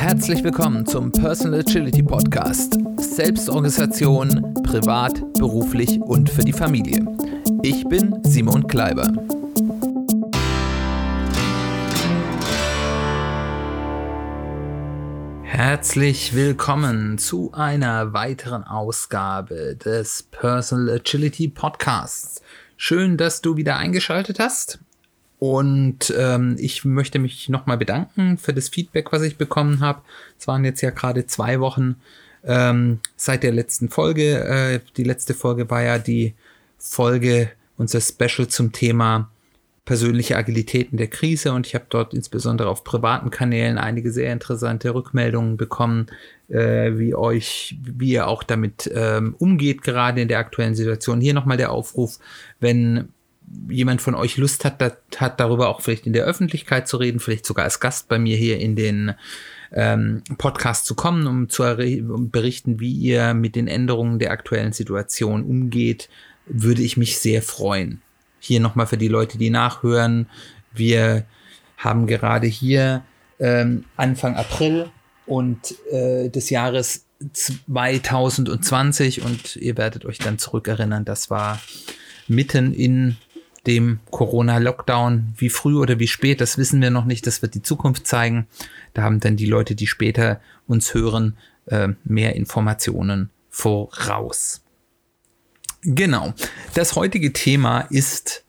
Herzlich willkommen zum Personal Agility Podcast. Selbstorganisation, privat, beruflich und für die Familie. Ich bin Simon Kleiber. Herzlich willkommen zu einer weiteren Ausgabe des Personal Agility Podcasts. Schön, dass du wieder eingeschaltet hast. Und ähm, ich möchte mich nochmal bedanken für das Feedback, was ich bekommen habe. Es waren jetzt ja gerade zwei Wochen ähm, seit der letzten Folge. Äh, die letzte Folge war ja die Folge, unser Special zum Thema persönliche Agilitäten der Krise und ich habe dort insbesondere auf privaten Kanälen einige sehr interessante Rückmeldungen bekommen, äh, wie euch, wie ihr auch damit ähm, umgeht, gerade in der aktuellen Situation. Hier nochmal der Aufruf, wenn jemand von euch Lust hat, dat, hat darüber auch vielleicht in der Öffentlichkeit zu reden, vielleicht sogar als Gast bei mir hier in den ähm, Podcast zu kommen, um zu um berichten, wie ihr mit den Änderungen der aktuellen Situation umgeht, würde ich mich sehr freuen. Hier nochmal für die Leute, die nachhören. Wir haben gerade hier ähm, Anfang April und äh, des Jahres 2020 und ihr werdet euch dann zurückerinnern, das war mitten in dem Corona-Lockdown. Wie früh oder wie spät, das wissen wir noch nicht. Das wird die Zukunft zeigen. Da haben dann die Leute, die später uns hören, äh, mehr Informationen voraus. Genau. Das heutige Thema ist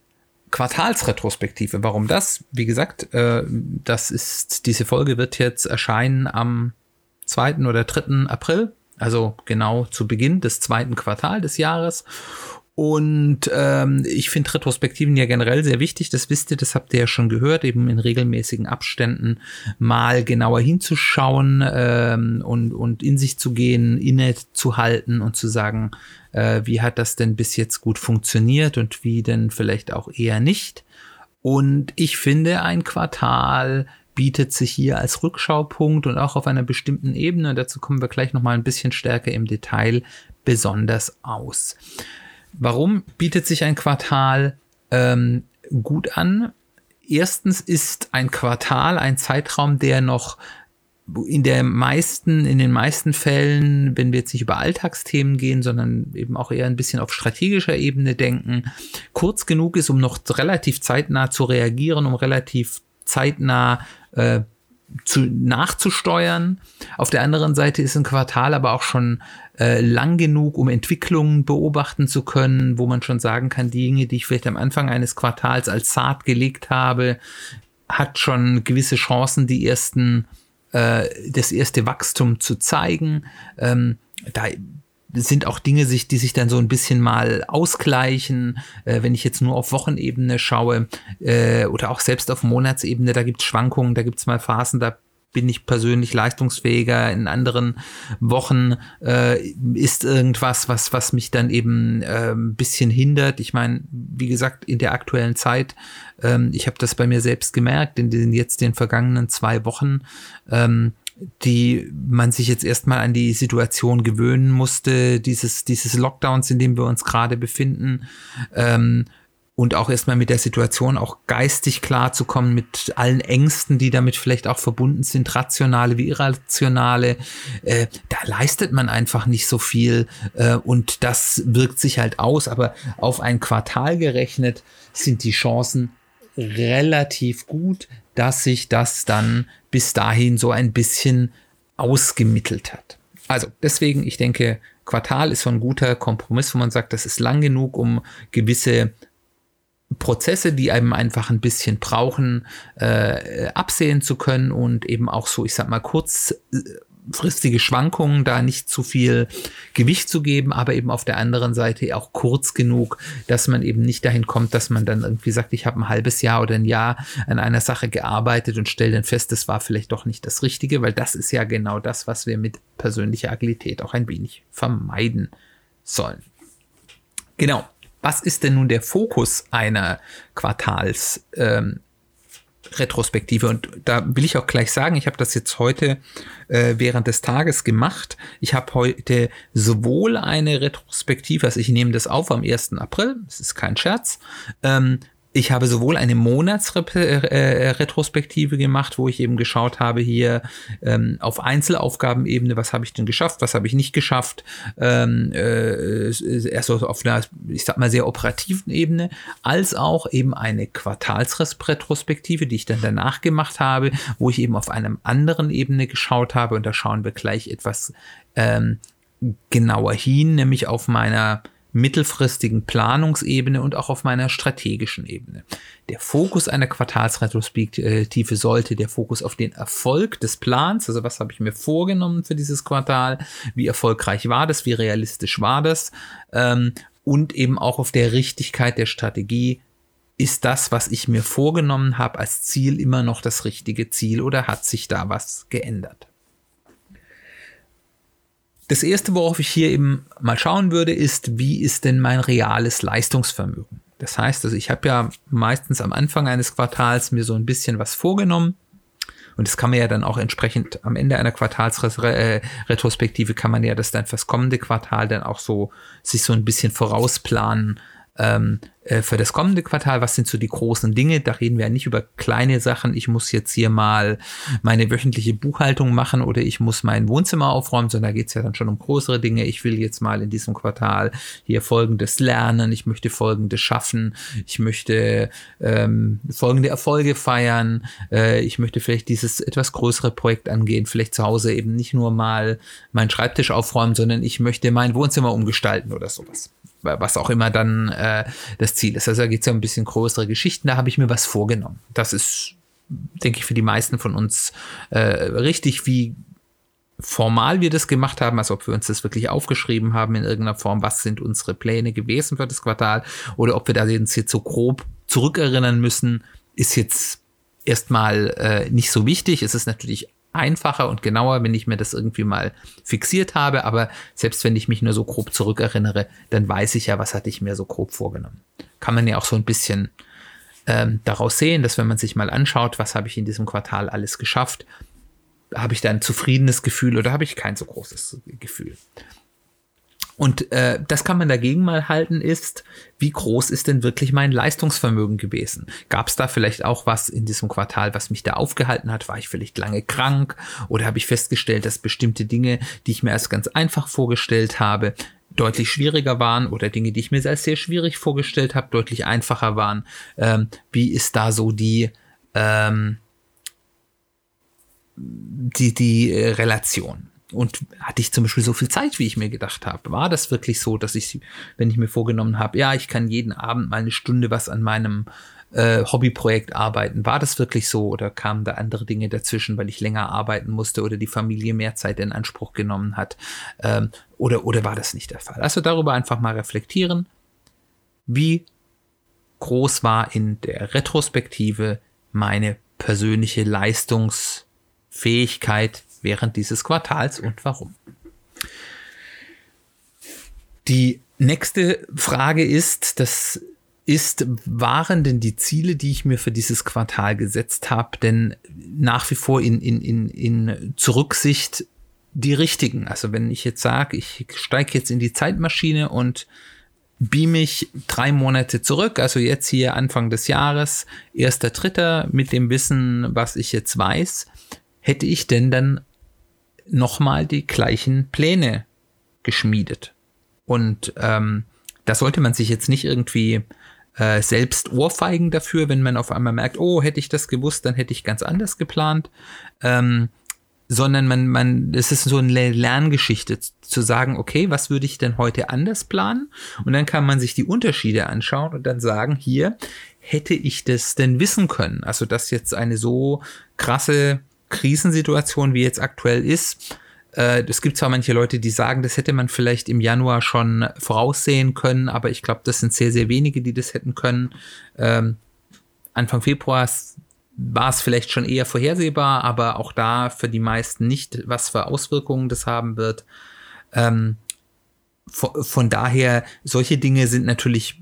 Quartalsretrospektive. Warum das? Wie gesagt, äh, das ist, diese Folge wird jetzt erscheinen am 2. oder 3. April, also genau zu Beginn des zweiten Quartals des Jahres. Und ähm, ich finde Retrospektiven ja generell sehr wichtig. Das wisst ihr, das habt ihr ja schon gehört, eben in regelmäßigen Abständen mal genauer hinzuschauen ähm, und, und in sich zu gehen, inne zu halten und zu sagen, äh, wie hat das denn bis jetzt gut funktioniert und wie denn vielleicht auch eher nicht. Und ich finde, ein Quartal bietet sich hier als Rückschaupunkt und auch auf einer bestimmten Ebene, dazu kommen wir gleich nochmal ein bisschen stärker im Detail, besonders aus. Warum bietet sich ein Quartal ähm, gut an? Erstens ist ein Quartal ein Zeitraum, der noch in der meisten, in den meisten Fällen, wenn wir jetzt nicht über Alltagsthemen gehen, sondern eben auch eher ein bisschen auf strategischer Ebene denken, kurz genug ist, um noch relativ zeitnah zu reagieren, um relativ zeitnah äh, zu, nachzusteuern. Auf der anderen Seite ist ein Quartal aber auch schon äh, lang genug, um Entwicklungen beobachten zu können, wo man schon sagen kann, die Dinge, die ich vielleicht am Anfang eines Quartals als Saat gelegt habe, hat schon gewisse Chancen, die ersten, äh, das erste Wachstum zu zeigen. Ähm, da sind auch Dinge, sich, die sich dann so ein bisschen mal ausgleichen. Äh, wenn ich jetzt nur auf Wochenebene schaue äh, oder auch selbst auf Monatsebene, da gibt es Schwankungen, da gibt es mal Phasen, da bin ich persönlich leistungsfähiger. In anderen Wochen äh, ist irgendwas, was, was mich dann eben äh, ein bisschen hindert. Ich meine, wie gesagt, in der aktuellen Zeit, ähm, ich habe das bei mir selbst gemerkt, in den jetzt den vergangenen zwei Wochen, ähm, die man sich jetzt erstmal an die Situation gewöhnen musste, dieses, dieses Lockdowns, in dem wir uns gerade befinden, ähm, und auch erstmal mit der Situation auch geistig klar zu kommen, mit allen Ängsten, die damit vielleicht auch verbunden sind, rationale wie irrationale, äh, da leistet man einfach nicht so viel äh, und das wirkt sich halt aus, aber auf ein Quartal gerechnet sind die Chancen relativ gut, dass sich das dann bis dahin so ein bisschen ausgemittelt hat. Also deswegen, ich denke, Quartal ist so ein guter Kompromiss, wo man sagt, das ist lang genug, um gewisse Prozesse, die einem einfach ein bisschen brauchen, äh, absehen zu können und eben auch so, ich sag mal, kurzfristige Schwankungen, da nicht zu viel Gewicht zu geben, aber eben auf der anderen Seite auch kurz genug, dass man eben nicht dahin kommt, dass man dann irgendwie sagt, ich habe ein halbes Jahr oder ein Jahr an einer Sache gearbeitet und stelle dann fest, das war vielleicht doch nicht das Richtige, weil das ist ja genau das, was wir mit persönlicher Agilität auch ein wenig vermeiden sollen. Genau. Was ist denn nun der Fokus einer Quartals? Ähm, Retrospektive. Und da will ich auch gleich sagen, ich habe das jetzt heute äh, während des Tages gemacht. Ich habe heute sowohl eine Retrospektive, also ich nehme das auf am 1. April, das ist kein Scherz, ähm, ich habe sowohl eine Monatsretrospektive gemacht, wo ich eben geschaut habe hier ähm, auf Einzelaufgabenebene, was habe ich denn geschafft, was habe ich nicht geschafft, ähm, äh, erst auf einer, ich sag mal, sehr operativen Ebene, als auch eben eine Quartalsretrospektive, die ich dann danach gemacht habe, wo ich eben auf einem anderen Ebene geschaut habe. Und da schauen wir gleich etwas ähm, genauer hin, nämlich auf meiner mittelfristigen Planungsebene und auch auf meiner strategischen Ebene. Der Fokus einer Quartalsretrospektive sollte der Fokus auf den Erfolg des Plans, also was habe ich mir vorgenommen für dieses Quartal, wie erfolgreich war das, wie realistisch war das ähm, und eben auch auf der Richtigkeit der Strategie. Ist das, was ich mir vorgenommen habe, als Ziel immer noch das richtige Ziel oder hat sich da was geändert? Das erste, worauf ich hier eben mal schauen würde, ist, wie ist denn mein reales Leistungsvermögen? Das heißt, also ich habe ja meistens am Anfang eines Quartals mir so ein bisschen was vorgenommen. Und das kann man ja dann auch entsprechend am Ende einer Quartalsretrospektive kann man ja das dann fürs kommende Quartal dann auch so sich so ein bisschen vorausplanen, ähm, äh, für das kommende Quartal, was sind so die großen Dinge? Da reden wir ja nicht über kleine Sachen. Ich muss jetzt hier mal meine wöchentliche Buchhaltung machen oder ich muss mein Wohnzimmer aufräumen, sondern da geht es ja dann schon um größere Dinge. Ich will jetzt mal in diesem Quartal hier Folgendes lernen, ich möchte Folgendes schaffen, ich möchte ähm, folgende Erfolge feiern, äh, ich möchte vielleicht dieses etwas größere Projekt angehen, vielleicht zu Hause eben nicht nur mal meinen Schreibtisch aufräumen, sondern ich möchte mein Wohnzimmer umgestalten oder sowas was auch immer dann äh, das Ziel ist. Also da geht es ja ein bisschen größere Geschichten, da habe ich mir was vorgenommen. Das ist, denke ich, für die meisten von uns äh, richtig, wie formal wir das gemacht haben, als ob wir uns das wirklich aufgeschrieben haben in irgendeiner Form, was sind unsere Pläne gewesen für das Quartal oder ob wir da uns jetzt so grob zurückerinnern müssen, ist jetzt erstmal äh, nicht so wichtig. Es ist natürlich einfacher und genauer, wenn ich mir das irgendwie mal fixiert habe. Aber selbst wenn ich mich nur so grob zurückerinnere, dann weiß ich ja, was hatte ich mir so grob vorgenommen. Kann man ja auch so ein bisschen ähm, daraus sehen, dass wenn man sich mal anschaut, was habe ich in diesem Quartal alles geschafft, habe ich da ein zufriedenes Gefühl oder habe ich kein so großes Gefühl. Und äh, das kann man dagegen mal halten, ist, wie groß ist denn wirklich mein Leistungsvermögen gewesen? Gab es da vielleicht auch was in diesem Quartal, was mich da aufgehalten hat? War ich vielleicht lange krank oder habe ich festgestellt, dass bestimmte Dinge, die ich mir als ganz einfach vorgestellt habe, deutlich schwieriger waren oder Dinge, die ich mir als sehr schwierig vorgestellt habe, deutlich einfacher waren? Ähm, wie ist da so die ähm, die, die äh, Relation? Und hatte ich zum Beispiel so viel Zeit, wie ich mir gedacht habe? War das wirklich so, dass ich, wenn ich mir vorgenommen habe, ja, ich kann jeden Abend mal eine Stunde was an meinem äh, Hobbyprojekt arbeiten? War das wirklich so oder kamen da andere Dinge dazwischen, weil ich länger arbeiten musste oder die Familie mehr Zeit in Anspruch genommen hat? Ähm, oder, oder war das nicht der Fall? Also darüber einfach mal reflektieren. Wie groß war in der Retrospektive meine persönliche Leistungsfähigkeit während dieses Quartals und warum. Die nächste Frage ist, das ist, waren denn die Ziele, die ich mir für dieses Quartal gesetzt habe, denn nach wie vor in, in, in, in Zurücksicht die richtigen? Also wenn ich jetzt sage, ich steige jetzt in die Zeitmaschine und beam mich drei Monate zurück, also jetzt hier Anfang des Jahres, erster Dritter, mit dem Wissen, was ich jetzt weiß, hätte ich denn dann nochmal die gleichen Pläne geschmiedet. Und ähm, da sollte man sich jetzt nicht irgendwie äh, selbst ohrfeigen dafür, wenn man auf einmal merkt, oh, hätte ich das gewusst, dann hätte ich ganz anders geplant. Ähm, sondern man, man, es ist so eine Lerngeschichte zu sagen, okay, was würde ich denn heute anders planen? Und dann kann man sich die Unterschiede anschauen und dann sagen, hier hätte ich das denn wissen können? Also, dass jetzt eine so krasse Krisensituation, wie jetzt aktuell ist, äh, es gibt zwar manche Leute, die sagen, das hätte man vielleicht im Januar schon voraussehen können, aber ich glaube, das sind sehr, sehr wenige, die das hätten können. Ähm, Anfang Februar war es vielleicht schon eher vorhersehbar, aber auch da für die meisten nicht, was für Auswirkungen das haben wird. Ähm, von, von daher, solche Dinge sind natürlich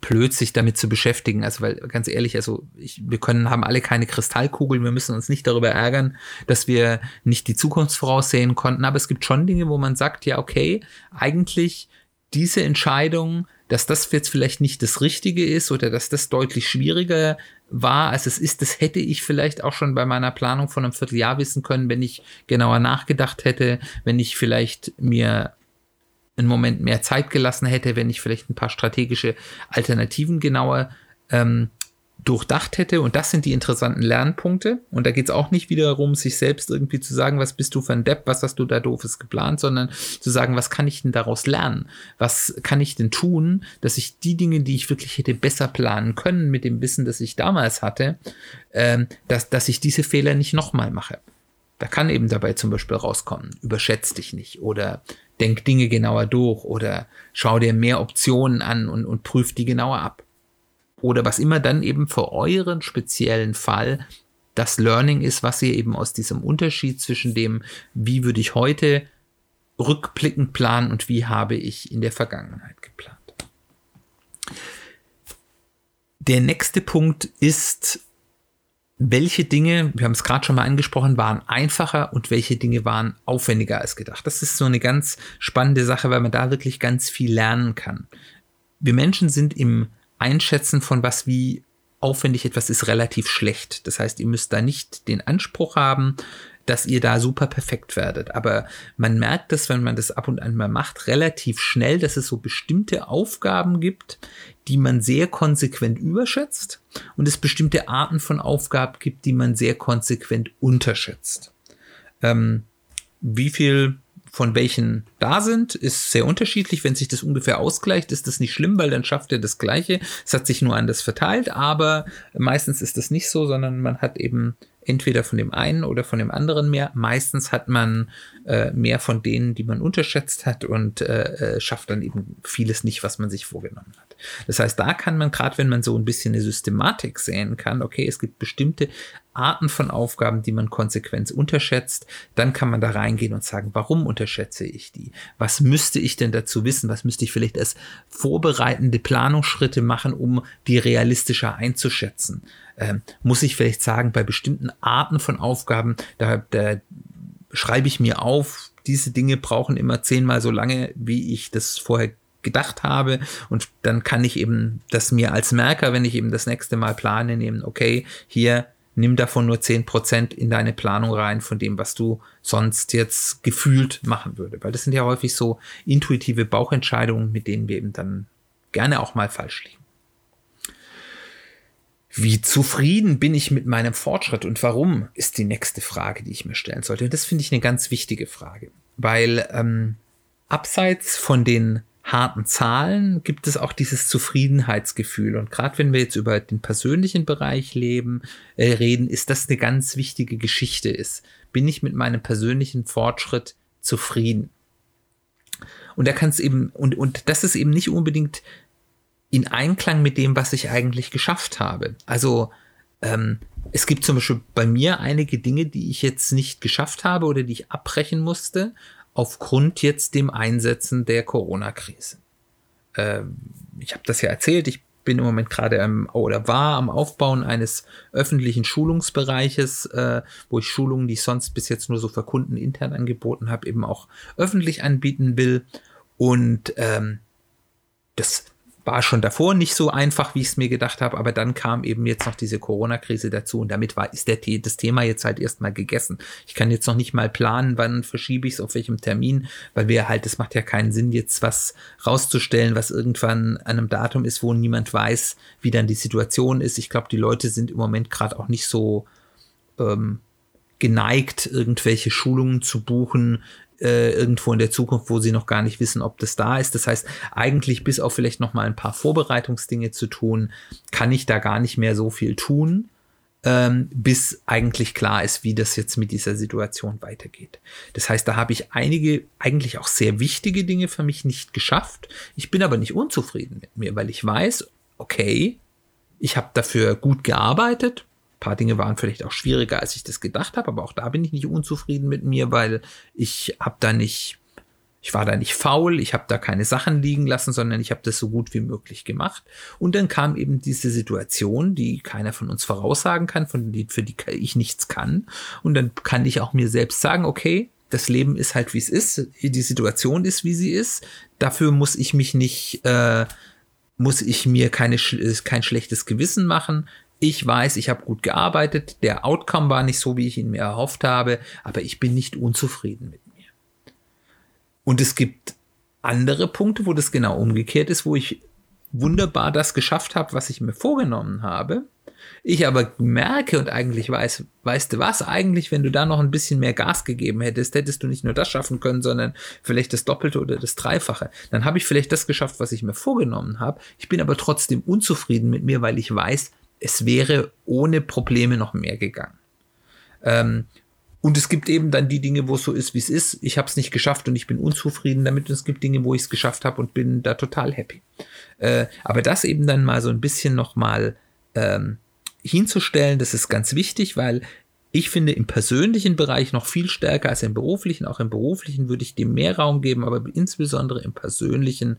blöd, sich damit zu beschäftigen. Also, weil ganz ehrlich, also ich, wir können, haben alle keine Kristallkugeln, wir müssen uns nicht darüber ärgern, dass wir nicht die Zukunft voraussehen konnten. Aber es gibt schon Dinge, wo man sagt, ja, okay, eigentlich diese Entscheidung dass das jetzt vielleicht nicht das Richtige ist oder dass das deutlich schwieriger war, als es ist. Das hätte ich vielleicht auch schon bei meiner Planung von einem Vierteljahr wissen können, wenn ich genauer nachgedacht hätte, wenn ich vielleicht mir einen Moment mehr Zeit gelassen hätte, wenn ich vielleicht ein paar strategische Alternativen genauer ähm, durchdacht hätte. Und das sind die interessanten Lernpunkte. Und da geht es auch nicht wieder darum, sich selbst irgendwie zu sagen, was bist du für ein Depp, was hast du da doofes geplant, sondern zu sagen, was kann ich denn daraus lernen? Was kann ich denn tun, dass ich die Dinge, die ich wirklich hätte besser planen können mit dem Wissen, das ich damals hatte, ähm, dass, dass ich diese Fehler nicht nochmal mache. Da kann eben dabei zum Beispiel rauskommen, überschätzt dich nicht oder denk Dinge genauer durch oder schau dir mehr Optionen an und, und prüf die genauer ab oder was immer dann eben für euren speziellen Fall das Learning ist, was ihr eben aus diesem Unterschied zwischen dem, wie würde ich heute rückblickend planen und wie habe ich in der Vergangenheit geplant. Der nächste Punkt ist, welche Dinge, wir haben es gerade schon mal angesprochen, waren einfacher und welche Dinge waren aufwendiger als gedacht. Das ist so eine ganz spannende Sache, weil man da wirklich ganz viel lernen kann. Wir Menschen sind im Einschätzen von was wie aufwendig etwas ist relativ schlecht. Das heißt, ihr müsst da nicht den Anspruch haben, dass ihr da super perfekt werdet. Aber man merkt das, wenn man das ab und an mal macht, relativ schnell, dass es so bestimmte Aufgaben gibt, die man sehr konsequent überschätzt und es bestimmte Arten von Aufgaben gibt, die man sehr konsequent unterschätzt. Ähm, wie viel von welchen da sind, ist sehr unterschiedlich. Wenn sich das ungefähr ausgleicht, ist das nicht schlimm, weil dann schafft er das Gleiche. Es hat sich nur anders verteilt, aber meistens ist das nicht so, sondern man hat eben entweder von dem einen oder von dem anderen mehr. Meistens hat man äh, mehr von denen, die man unterschätzt hat und äh, äh, schafft dann eben vieles nicht, was man sich vorgenommen hat. Das heißt, da kann man gerade, wenn man so ein bisschen eine Systematik sehen kann, okay, es gibt bestimmte Arten von Aufgaben, die man konsequent unterschätzt, dann kann man da reingehen und sagen, warum unterschätze ich die? Was müsste ich denn dazu wissen? Was müsste ich vielleicht als vorbereitende Planungsschritte machen, um die realistischer einzuschätzen? Ähm, muss ich vielleicht sagen, bei bestimmten Arten von Aufgaben, da, da schreibe ich mir auf, diese Dinge brauchen immer zehnmal so lange, wie ich das vorher gedacht habe und dann kann ich eben das mir als Merker, wenn ich eben das nächste Mal plane, nehmen, okay, hier nimm davon nur zehn Prozent in deine Planung rein von dem, was du sonst jetzt gefühlt machen würde. Weil das sind ja häufig so intuitive Bauchentscheidungen, mit denen wir eben dann gerne auch mal falsch liegen. Wie zufrieden bin ich mit meinem Fortschritt und warum, ist die nächste Frage, die ich mir stellen sollte. Und das finde ich eine ganz wichtige Frage, weil ähm, abseits von den harten Zahlen gibt es auch dieses Zufriedenheitsgefühl. Und gerade wenn wir jetzt über den persönlichen Bereich leben, äh, reden, ist das eine ganz wichtige Geschichte ist. Bin ich mit meinem persönlichen Fortschritt zufrieden? Und da kann es eben, und, und das ist eben nicht unbedingt in Einklang mit dem, was ich eigentlich geschafft habe. Also ähm, es gibt zum Beispiel bei mir einige Dinge, die ich jetzt nicht geschafft habe oder die ich abbrechen musste, aufgrund jetzt dem Einsetzen der Corona-Krise. Ähm, ich habe das ja erzählt, ich bin im Moment gerade oder war am Aufbauen eines öffentlichen Schulungsbereiches, äh, wo ich Schulungen, die ich sonst bis jetzt nur so für Kunden intern angeboten habe, eben auch öffentlich anbieten will. Und ähm, das war schon davor nicht so einfach, wie ich es mir gedacht habe, aber dann kam eben jetzt noch diese Corona-Krise dazu und damit war, ist der, das Thema jetzt halt erstmal gegessen. Ich kann jetzt noch nicht mal planen, wann verschiebe ich es, auf welchem Termin, weil wir halt, es macht ja keinen Sinn, jetzt was rauszustellen, was irgendwann an einem Datum ist, wo niemand weiß, wie dann die Situation ist. Ich glaube, die Leute sind im Moment gerade auch nicht so ähm, geneigt, irgendwelche Schulungen zu buchen, äh, irgendwo in der Zukunft, wo sie noch gar nicht wissen, ob das da ist. Das heißt, eigentlich bis auf vielleicht noch mal ein paar Vorbereitungsdinge zu tun, kann ich da gar nicht mehr so viel tun, ähm, bis eigentlich klar ist, wie das jetzt mit dieser Situation weitergeht. Das heißt, da habe ich einige eigentlich auch sehr wichtige Dinge für mich nicht geschafft. Ich bin aber nicht unzufrieden mit mir, weil ich weiß, okay, ich habe dafür gut gearbeitet, paar Dinge waren vielleicht auch schwieriger, als ich das gedacht habe, aber auch da bin ich nicht unzufrieden mit mir, weil ich habe da nicht, ich war da nicht faul, ich habe da keine Sachen liegen lassen, sondern ich habe das so gut wie möglich gemacht. Und dann kam eben diese Situation, die keiner von uns voraussagen kann, von die, für die ich nichts kann. Und dann kann ich auch mir selbst sagen, okay, das Leben ist halt wie es ist, die Situation ist wie sie ist. Dafür muss ich mich nicht äh, muss ich mir keine, kein schlechtes Gewissen machen. Ich weiß, ich habe gut gearbeitet, der Outcome war nicht so, wie ich ihn mir erhofft habe, aber ich bin nicht unzufrieden mit mir. Und es gibt andere Punkte, wo das genau umgekehrt ist, wo ich wunderbar das geschafft habe, was ich mir vorgenommen habe. Ich aber merke und eigentlich weiß, weißt du was, eigentlich, wenn du da noch ein bisschen mehr Gas gegeben hättest, hättest du nicht nur das schaffen können, sondern vielleicht das Doppelte oder das Dreifache. Dann habe ich vielleicht das geschafft, was ich mir vorgenommen habe. Ich bin aber trotzdem unzufrieden mit mir, weil ich weiß, es wäre ohne Probleme noch mehr gegangen. Ähm, und es gibt eben dann die Dinge, wo es so ist, wie es ist. Ich habe es nicht geschafft und ich bin unzufrieden damit. Und es gibt Dinge, wo ich es geschafft habe und bin da total happy. Äh, aber das eben dann mal so ein bisschen noch mal ähm, hinzustellen, das ist ganz wichtig, weil ich finde im persönlichen Bereich noch viel stärker als im beruflichen. Auch im beruflichen würde ich dem mehr Raum geben, aber insbesondere im persönlichen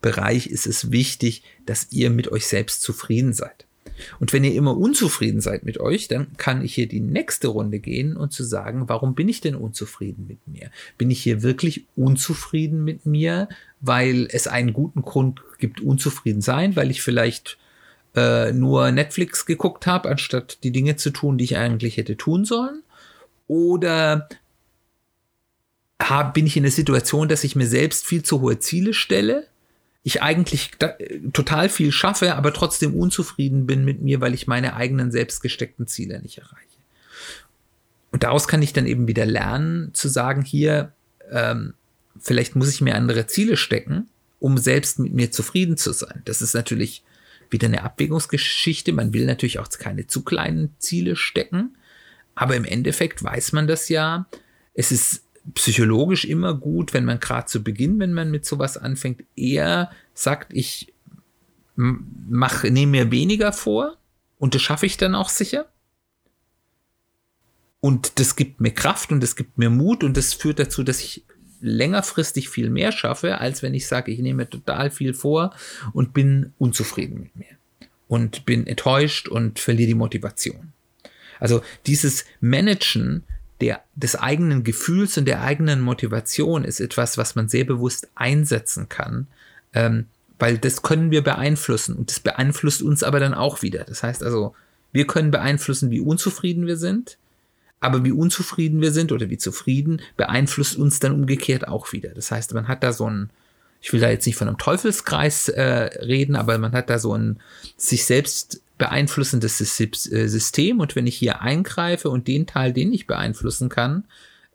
Bereich ist es wichtig, dass ihr mit euch selbst zufrieden seid. Und wenn ihr immer unzufrieden seid mit euch, dann kann ich hier die nächste Runde gehen und zu sagen, warum bin ich denn unzufrieden mit mir? Bin ich hier wirklich unzufrieden mit mir, weil es einen guten Grund gibt, unzufrieden sein, weil ich vielleicht äh, nur Netflix geguckt habe, anstatt die Dinge zu tun, die ich eigentlich hätte tun sollen? Oder hab, bin ich in der Situation, dass ich mir selbst viel zu hohe Ziele stelle ich eigentlich da, total viel schaffe, aber trotzdem unzufrieden bin mit mir, weil ich meine eigenen selbst gesteckten Ziele nicht erreiche. Und daraus kann ich dann eben wieder lernen, zu sagen, hier, ähm, vielleicht muss ich mir andere Ziele stecken, um selbst mit mir zufrieden zu sein. Das ist natürlich wieder eine Abwägungsgeschichte. Man will natürlich auch keine zu kleinen Ziele stecken, aber im Endeffekt weiß man das ja. Es ist psychologisch immer gut, wenn man gerade zu Beginn, wenn man mit sowas anfängt, eher sagt, ich mache, nehme mir weniger vor und das schaffe ich dann auch sicher. Und das gibt mir Kraft und das gibt mir Mut und das führt dazu, dass ich längerfristig viel mehr schaffe, als wenn ich sage, ich nehme total viel vor und bin unzufrieden mit mir und bin enttäuscht und verliere die Motivation. Also dieses Managen der, des eigenen Gefühls und der eigenen Motivation ist etwas, was man sehr bewusst einsetzen kann, ähm, weil das können wir beeinflussen und das beeinflusst uns aber dann auch wieder. Das heißt also, wir können beeinflussen, wie unzufrieden wir sind, aber wie unzufrieden wir sind oder wie zufrieden beeinflusst uns dann umgekehrt auch wieder. Das heißt, man hat da so ein, ich will da jetzt nicht von einem Teufelskreis äh, reden, aber man hat da so ein sich selbst beeinflussendes äh, System und wenn ich hier eingreife und den Teil, den ich beeinflussen kann,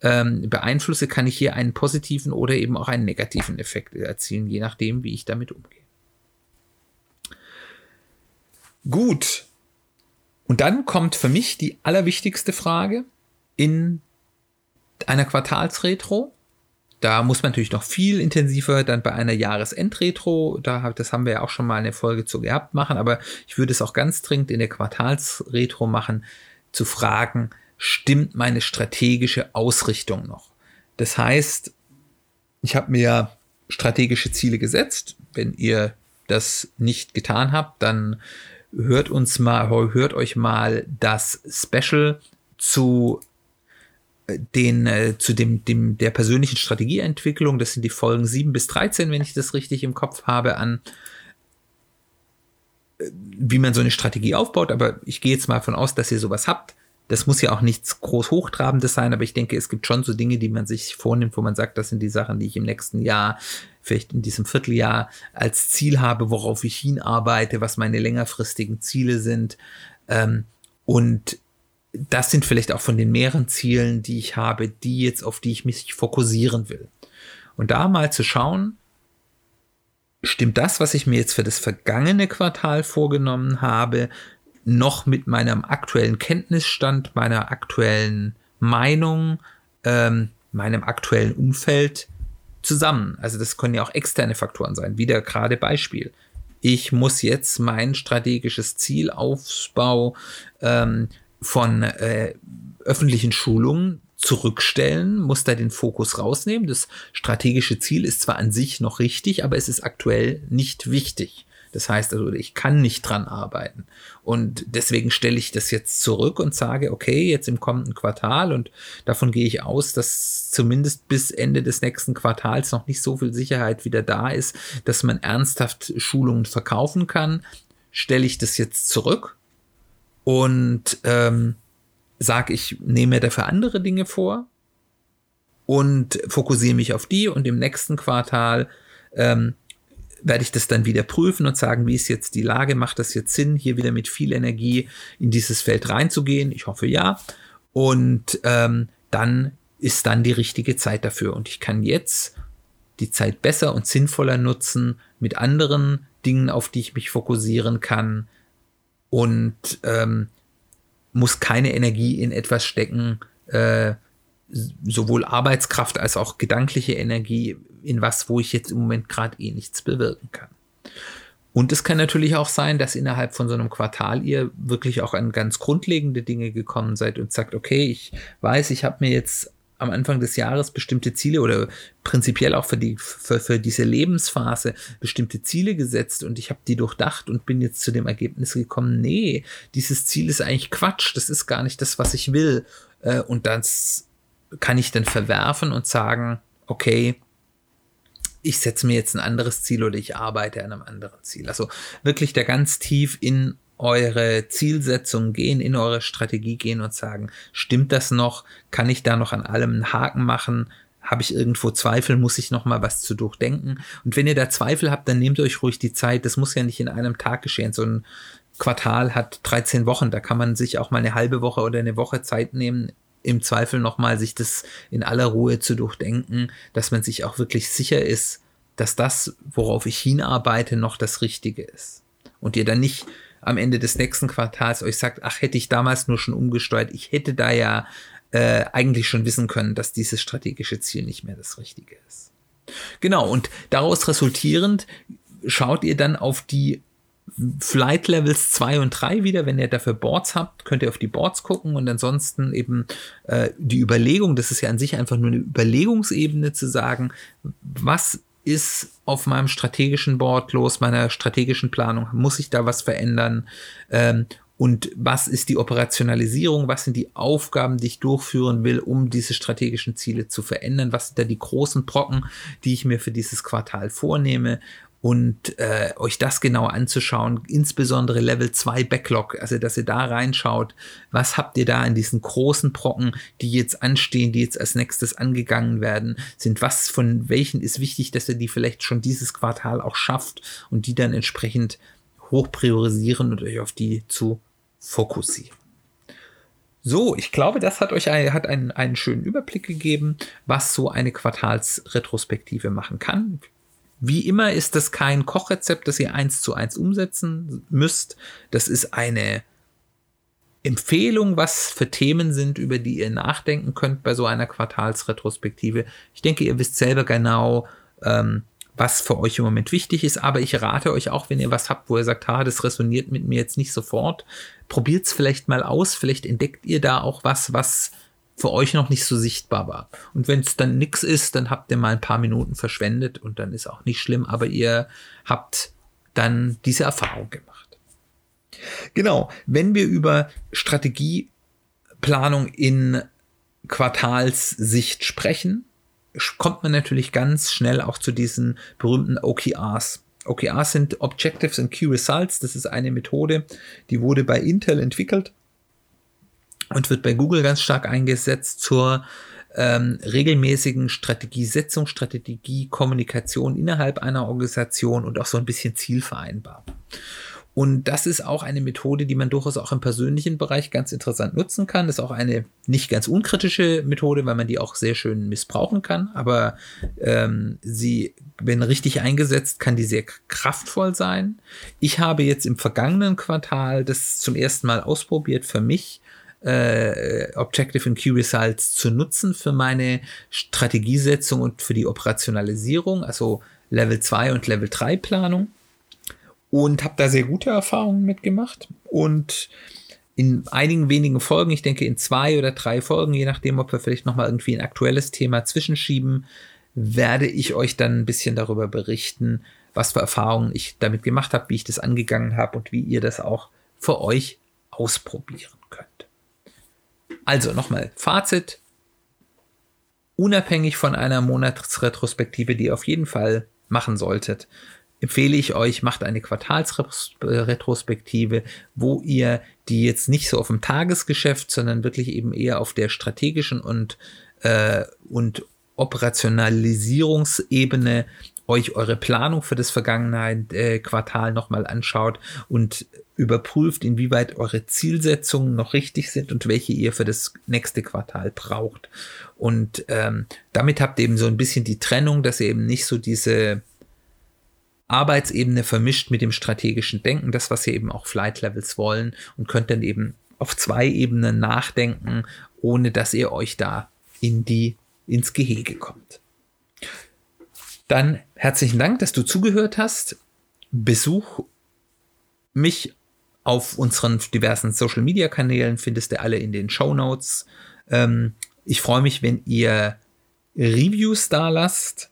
ähm, beeinflusse, kann ich hier einen positiven oder eben auch einen negativen Effekt erzielen, je nachdem, wie ich damit umgehe. Gut. Und dann kommt für mich die allerwichtigste Frage in einer Quartalsretro. Da muss man natürlich noch viel intensiver dann bei einer Jahresendretro, da, das haben wir ja auch schon mal eine Folge zu gehabt, machen, aber ich würde es auch ganz dringend in der Quartalsretro machen, zu fragen, stimmt meine strategische Ausrichtung noch? Das heißt, ich habe mir strategische Ziele gesetzt. Wenn ihr das nicht getan habt, dann hört uns mal, hört euch mal das Special zu den äh, zu dem, dem der persönlichen Strategieentwicklung, das sind die Folgen 7 bis 13, wenn ich das richtig im Kopf habe, an äh, wie man so eine Strategie aufbaut, aber ich gehe jetzt mal von aus, dass ihr sowas habt. Das muss ja auch nichts groß Hochtrabendes sein, aber ich denke, es gibt schon so Dinge, die man sich vornimmt, wo man sagt, das sind die Sachen, die ich im nächsten Jahr, vielleicht in diesem Vierteljahr als Ziel habe, worauf ich hinarbeite, was meine längerfristigen Ziele sind. Ähm, und das sind vielleicht auch von den mehreren Zielen, die ich habe, die jetzt, auf die ich mich fokussieren will. Und da mal zu schauen, stimmt das, was ich mir jetzt für das vergangene Quartal vorgenommen habe, noch mit meinem aktuellen Kenntnisstand, meiner aktuellen Meinung, ähm, meinem aktuellen Umfeld zusammen. Also das können ja auch externe Faktoren sein. Wieder gerade Beispiel. Ich muss jetzt mein strategisches Zielaufbau ähm, von äh, öffentlichen Schulungen zurückstellen, muss da den Fokus rausnehmen. Das strategische Ziel ist zwar an sich noch richtig, aber es ist aktuell nicht wichtig. Das heißt also, ich kann nicht dran arbeiten. Und deswegen stelle ich das jetzt zurück und sage, okay, jetzt im kommenden Quartal und davon gehe ich aus, dass zumindest bis Ende des nächsten Quartals noch nicht so viel Sicherheit wieder da ist, dass man ernsthaft Schulungen verkaufen kann. Stelle ich das jetzt zurück und ähm, sage, ich nehme mir dafür andere Dinge vor und fokussiere mich auf die und im nächsten Quartal ähm, werde ich das dann wieder prüfen und sagen, wie ist jetzt die Lage, macht das jetzt Sinn, hier wieder mit viel Energie in dieses Feld reinzugehen? Ich hoffe ja. Und ähm, dann ist dann die richtige Zeit dafür. Und ich kann jetzt die Zeit besser und sinnvoller nutzen mit anderen Dingen, auf die ich mich fokussieren kann und ähm, muss keine Energie in etwas stecken, äh, sowohl Arbeitskraft als auch gedankliche Energie in was, wo ich jetzt im Moment gerade eh nichts bewirken kann. Und es kann natürlich auch sein, dass innerhalb von so einem Quartal ihr wirklich auch an ganz grundlegende Dinge gekommen seid und sagt, okay, ich weiß, ich habe mir jetzt am Anfang des Jahres bestimmte Ziele oder prinzipiell auch für, die, für, für diese Lebensphase bestimmte Ziele gesetzt und ich habe die durchdacht und bin jetzt zu dem Ergebnis gekommen, nee, dieses Ziel ist eigentlich Quatsch, das ist gar nicht das, was ich will. Äh, und das kann ich dann verwerfen und sagen, okay, ich setze mir jetzt ein anderes Ziel oder ich arbeite an einem anderen Ziel. Also wirklich da ganz tief in eure Zielsetzung gehen, in eure Strategie gehen und sagen, stimmt das noch? Kann ich da noch an allem einen Haken machen? Habe ich irgendwo Zweifel? Muss ich noch mal was zu durchdenken? Und wenn ihr da Zweifel habt, dann nehmt euch ruhig die Zeit. Das muss ja nicht in einem Tag geschehen. So ein Quartal hat 13 Wochen. Da kann man sich auch mal eine halbe Woche oder eine Woche Zeit nehmen, im Zweifel nochmal sich das in aller Ruhe zu durchdenken, dass man sich auch wirklich sicher ist, dass das, worauf ich hinarbeite, noch das Richtige ist. Und ihr dann nicht am Ende des nächsten Quartals euch sagt, ach, hätte ich damals nur schon umgesteuert, ich hätte da ja äh, eigentlich schon wissen können, dass dieses strategische Ziel nicht mehr das Richtige ist. Genau, und daraus resultierend schaut ihr dann auf die Flight Levels 2 und 3 wieder. Wenn ihr dafür Boards habt, könnt ihr auf die Boards gucken und ansonsten eben äh, die Überlegung, das ist ja an sich einfach nur eine Überlegungsebene zu sagen, was ist auf meinem strategischen Board los, meiner strategischen Planung? Muss ich da was verändern? Ähm, und was ist die Operationalisierung? Was sind die Aufgaben, die ich durchführen will, um diese strategischen Ziele zu verändern? Was sind da die großen Brocken, die ich mir für dieses Quartal vornehme? Und äh, euch das genau anzuschauen, insbesondere Level 2 Backlog, also dass ihr da reinschaut, was habt ihr da in diesen großen Brocken, die jetzt anstehen, die jetzt als nächstes angegangen werden, sind was von welchen ist wichtig, dass ihr die vielleicht schon dieses Quartal auch schafft und die dann entsprechend hoch priorisieren und euch auf die zu fokussieren. So, ich glaube, das hat euch ein, hat einen, einen schönen Überblick gegeben, was so eine Quartalsretrospektive machen kann. Wie immer ist das kein Kochrezept, das ihr eins zu eins umsetzen müsst. Das ist eine Empfehlung, was für Themen sind, über die ihr nachdenken könnt bei so einer Quartalsretrospektive. Ich denke, ihr wisst selber genau, ähm, was für euch im Moment wichtig ist, aber ich rate euch auch, wenn ihr was habt, wo ihr sagt, ha, das resoniert mit mir jetzt nicht sofort, probiert es vielleicht mal aus, vielleicht entdeckt ihr da auch was, was für euch noch nicht so sichtbar war. Und wenn es dann nichts ist, dann habt ihr mal ein paar Minuten verschwendet und dann ist auch nicht schlimm, aber ihr habt dann diese Erfahrung gemacht. Genau, wenn wir über Strategieplanung in Quartalssicht sprechen, kommt man natürlich ganz schnell auch zu diesen berühmten OKRs. OKRs sind Objectives and Key Results. Das ist eine Methode, die wurde bei Intel entwickelt und wird bei Google ganz stark eingesetzt zur ähm, regelmäßigen Strategiesetzung, Strategie, Kommunikation innerhalb einer Organisation und auch so ein bisschen Zielvereinbarung. Und das ist auch eine Methode, die man durchaus auch im persönlichen Bereich ganz interessant nutzen kann. Das ist auch eine nicht ganz unkritische Methode, weil man die auch sehr schön missbrauchen kann. Aber ähm, sie, wenn richtig eingesetzt, kann die sehr kraftvoll sein. Ich habe jetzt im vergangenen Quartal das zum ersten Mal ausprobiert für mich äh, Objective and Key Results zu nutzen für meine Strategiesetzung und für die Operationalisierung, also Level 2 und Level 3 Planung. Und habe da sehr gute Erfahrungen mitgemacht. Und in einigen wenigen Folgen, ich denke in zwei oder drei Folgen, je nachdem, ob wir vielleicht nochmal irgendwie ein aktuelles Thema zwischenschieben, werde ich euch dann ein bisschen darüber berichten, was für Erfahrungen ich damit gemacht habe, wie ich das angegangen habe und wie ihr das auch für euch ausprobieren. Also nochmal Fazit. Unabhängig von einer Monatsretrospektive, die ihr auf jeden Fall machen solltet, empfehle ich euch, macht eine Quartalsretrospektive, wo ihr die jetzt nicht so auf dem Tagesgeschäft, sondern wirklich eben eher auf der strategischen und, äh, und Operationalisierungsebene euch eure Planung für das vergangene äh, Quartal nochmal anschaut und überprüft, inwieweit eure Zielsetzungen noch richtig sind und welche ihr für das nächste Quartal braucht. Und ähm, damit habt ihr eben so ein bisschen die Trennung, dass ihr eben nicht so diese Arbeitsebene vermischt mit dem strategischen Denken, das, was ihr eben auch Flight Levels wollen und könnt dann eben auf zwei Ebenen nachdenken, ohne dass ihr euch da in die, ins Gehege kommt. Dann herzlichen Dank, dass du zugehört hast. Besuch mich auf unseren diversen Social Media Kanälen, findest du alle in den Show Notes. Ähm, ich freue mich, wenn ihr Reviews da lasst,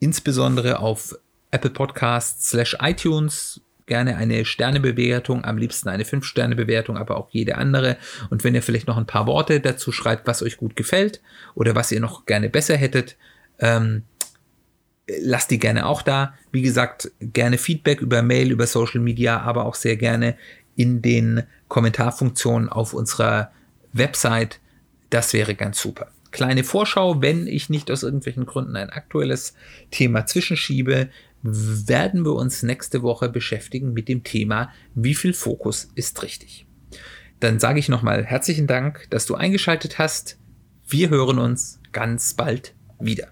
insbesondere auf Apple Podcasts slash iTunes gerne eine Sternebewertung, am liebsten eine 5-Sterne-Bewertung, aber auch jede andere. Und wenn ihr vielleicht noch ein paar Worte dazu schreibt, was euch gut gefällt oder was ihr noch gerne besser hättet, ähm, lasst die gerne auch da. Wie gesagt, gerne Feedback über Mail, über Social Media, aber auch sehr gerne in den Kommentarfunktionen auf unserer Website. Das wäre ganz super. Kleine Vorschau, wenn ich nicht aus irgendwelchen Gründen ein aktuelles Thema zwischenschiebe, werden wir uns nächste Woche beschäftigen mit dem Thema, wie viel Fokus ist richtig. Dann sage ich nochmal herzlichen Dank, dass du eingeschaltet hast. Wir hören uns ganz bald wieder.